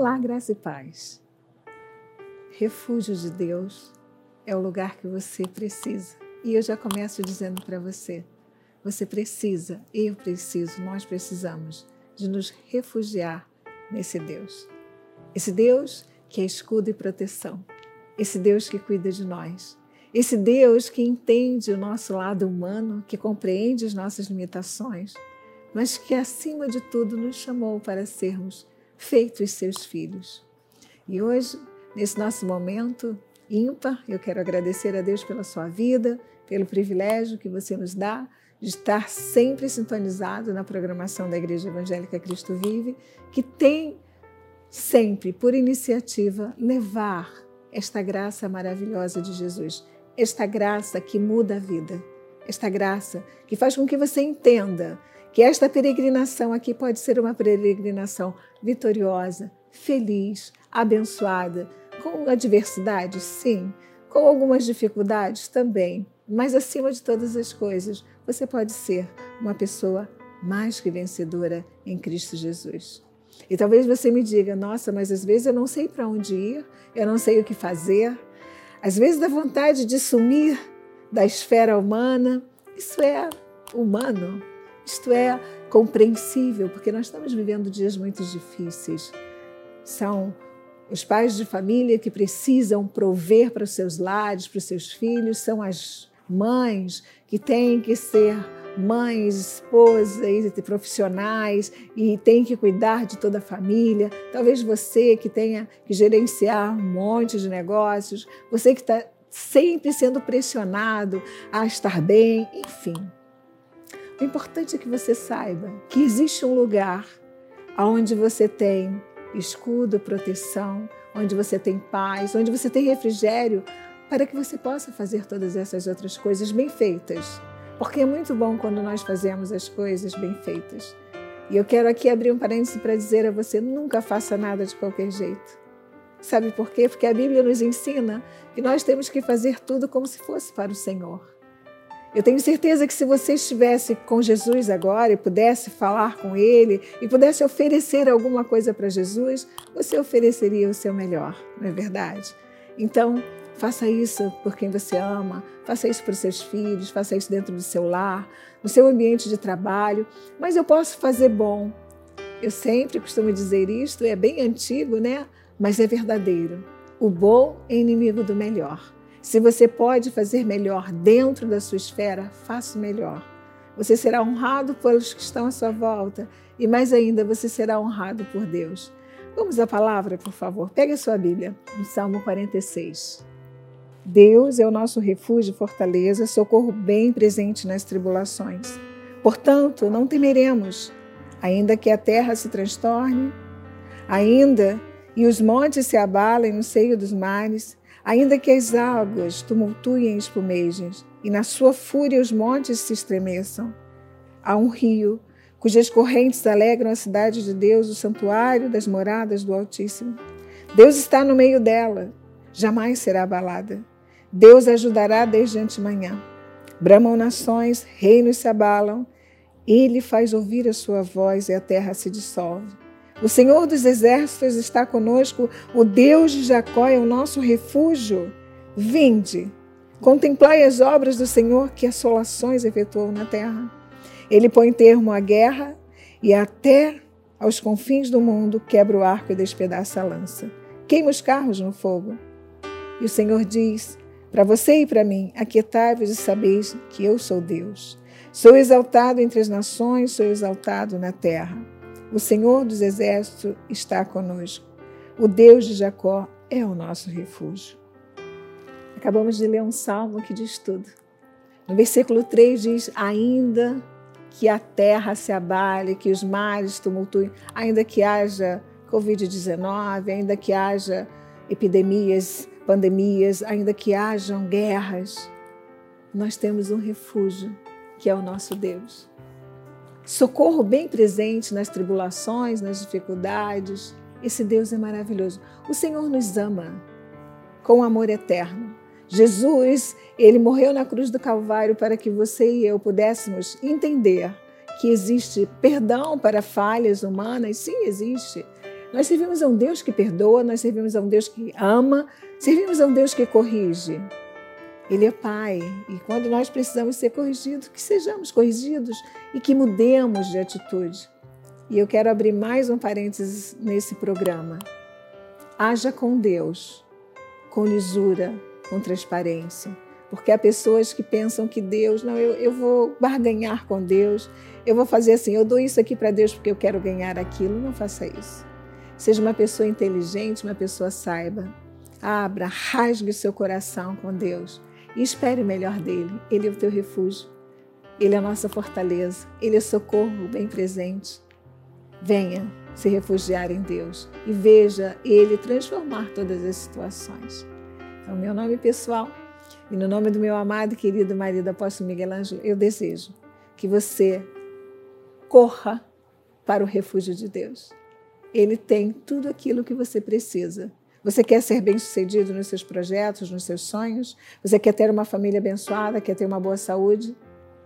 Olá, graça e paz. Refúgio de Deus é o lugar que você precisa. E eu já começo dizendo para você: você precisa, eu preciso, nós precisamos de nos refugiar nesse Deus. Esse Deus que é escudo e proteção. Esse Deus que cuida de nós. Esse Deus que entende o nosso lado humano, que compreende as nossas limitações, mas que acima de tudo nos chamou para sermos feitos seus filhos. E hoje, nesse nosso momento ímpar, eu quero agradecer a Deus pela sua vida, pelo privilégio que você nos dá de estar sempre sintonizado na programação da Igreja Evangélica Cristo Vive, que tem sempre, por iniciativa, levar esta graça maravilhosa de Jesus, esta graça que muda a vida, esta graça que faz com que você entenda que esta peregrinação aqui pode ser uma peregrinação vitoriosa, feliz, abençoada, com adversidades, sim, com algumas dificuldades também, mas acima de todas as coisas, você pode ser uma pessoa mais que vencedora em Cristo Jesus. E talvez você me diga: nossa, mas às vezes eu não sei para onde ir, eu não sei o que fazer. Às vezes dá vontade de sumir da esfera humana. Isso é humano, isto é compreensível, porque nós estamos vivendo dias muito difíceis. São os pais de família que precisam prover para os seus lares, para os seus filhos, são as mães que têm que ser mães, esposas profissionais e têm que cuidar de toda a família. Talvez você que tenha que gerenciar um monte de negócios, você que está sempre sendo pressionado a estar bem, enfim. O importante é que você saiba que existe um lugar onde você tem escudo, proteção, onde você tem paz, onde você tem refrigério, para que você possa fazer todas essas outras coisas bem feitas. Porque é muito bom quando nós fazemos as coisas bem feitas. E eu quero aqui abrir um parêntese para dizer a você: nunca faça nada de qualquer jeito. Sabe por quê? Porque a Bíblia nos ensina que nós temos que fazer tudo como se fosse para o Senhor. Eu tenho certeza que se você estivesse com Jesus agora e pudesse falar com Ele e pudesse oferecer alguma coisa para Jesus, você ofereceria o seu melhor, não é verdade? Então, faça isso por quem você ama, faça isso para os seus filhos, faça isso dentro do seu lar, no seu ambiente de trabalho. Mas eu posso fazer bom. Eu sempre costumo dizer isto, é bem antigo, né? Mas é verdadeiro. O bom é inimigo do melhor. Se você pode fazer melhor dentro da sua esfera, faça melhor. Você será honrado pelos que estão à sua volta e mais ainda você será honrado por Deus. Vamos à palavra, por favor. Pegue a sua Bíblia, no Salmo 46. Deus é o nosso refúgio e fortaleza, socorro bem presente nas tribulações. Portanto, não temeremos, ainda que a terra se transtorne, ainda e os montes se abalem no seio dos mares, Ainda que as águas tumultuem espumejas e na sua fúria os montes se estremeçam, há um rio cujas correntes alegram a cidade de Deus, o santuário das moradas do Altíssimo. Deus está no meio dela, jamais será abalada. Deus ajudará desde antemanhã. Bramam nações, reinos se abalam, ele faz ouvir a sua voz e a terra se dissolve. O Senhor dos Exércitos está conosco, o Deus de Jacó é o nosso refúgio. Vinde, contemplai as obras do Senhor que assolações efetuou na terra. Ele põe termo à guerra e até aos confins do mundo quebra o arco e despedaça a lança. Queima os carros no fogo. E o Senhor diz: Para você e para mim, aquietai-vos e sabeis que eu sou Deus. Sou exaltado entre as nações, sou exaltado na terra. O Senhor dos Exércitos está conosco. O Deus de Jacó é o nosso refúgio. Acabamos de ler um salmo que diz tudo. No versículo 3 diz: Ainda que a terra se abale, que os mares tumultuem, ainda que haja Covid-19, ainda que haja epidemias, pandemias, ainda que hajam guerras, nós temos um refúgio que é o nosso Deus socorro bem presente nas tribulações, nas dificuldades. Esse Deus é maravilhoso. O Senhor nos ama com amor eterno. Jesus, ele morreu na cruz do Calvário para que você e eu pudéssemos entender que existe perdão para falhas humanas, sim, existe, Nós servimos a um Deus que perdoa, nós servimos a um Deus que ama, servimos a um Deus que corrige. Ele é Pai e quando nós precisamos ser corrigidos, que sejamos corrigidos e que mudemos de atitude. E eu quero abrir mais um parênteses nesse programa. Haja com Deus, com lisura, com transparência. Porque há pessoas que pensam que Deus, não, eu, eu vou barganhar com Deus, eu vou fazer assim, eu dou isso aqui para Deus porque eu quero ganhar aquilo. Não faça isso. Seja uma pessoa inteligente, uma pessoa saiba. Abra, rasgue o seu coração com Deus e espere o melhor dele. Ele é o teu refúgio, ele é a nossa fortaleza, ele é socorro bem presente. Venha se refugiar em Deus e veja Ele transformar todas as situações. Então, meu nome pessoal e no nome do meu amado e querido marido apóstolo Miguel Ângelo, eu desejo que você corra para o refúgio de Deus. Ele tem tudo aquilo que você precisa. Você quer ser bem-sucedido nos seus projetos, nos seus sonhos? Você quer ter uma família abençoada, quer ter uma boa saúde?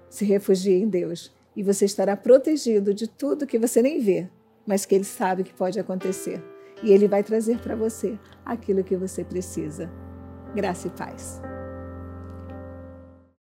Se refugie em Deus e você estará protegido de tudo que você nem vê, mas que Ele sabe que pode acontecer. E Ele vai trazer para você aquilo que você precisa. Graça e paz.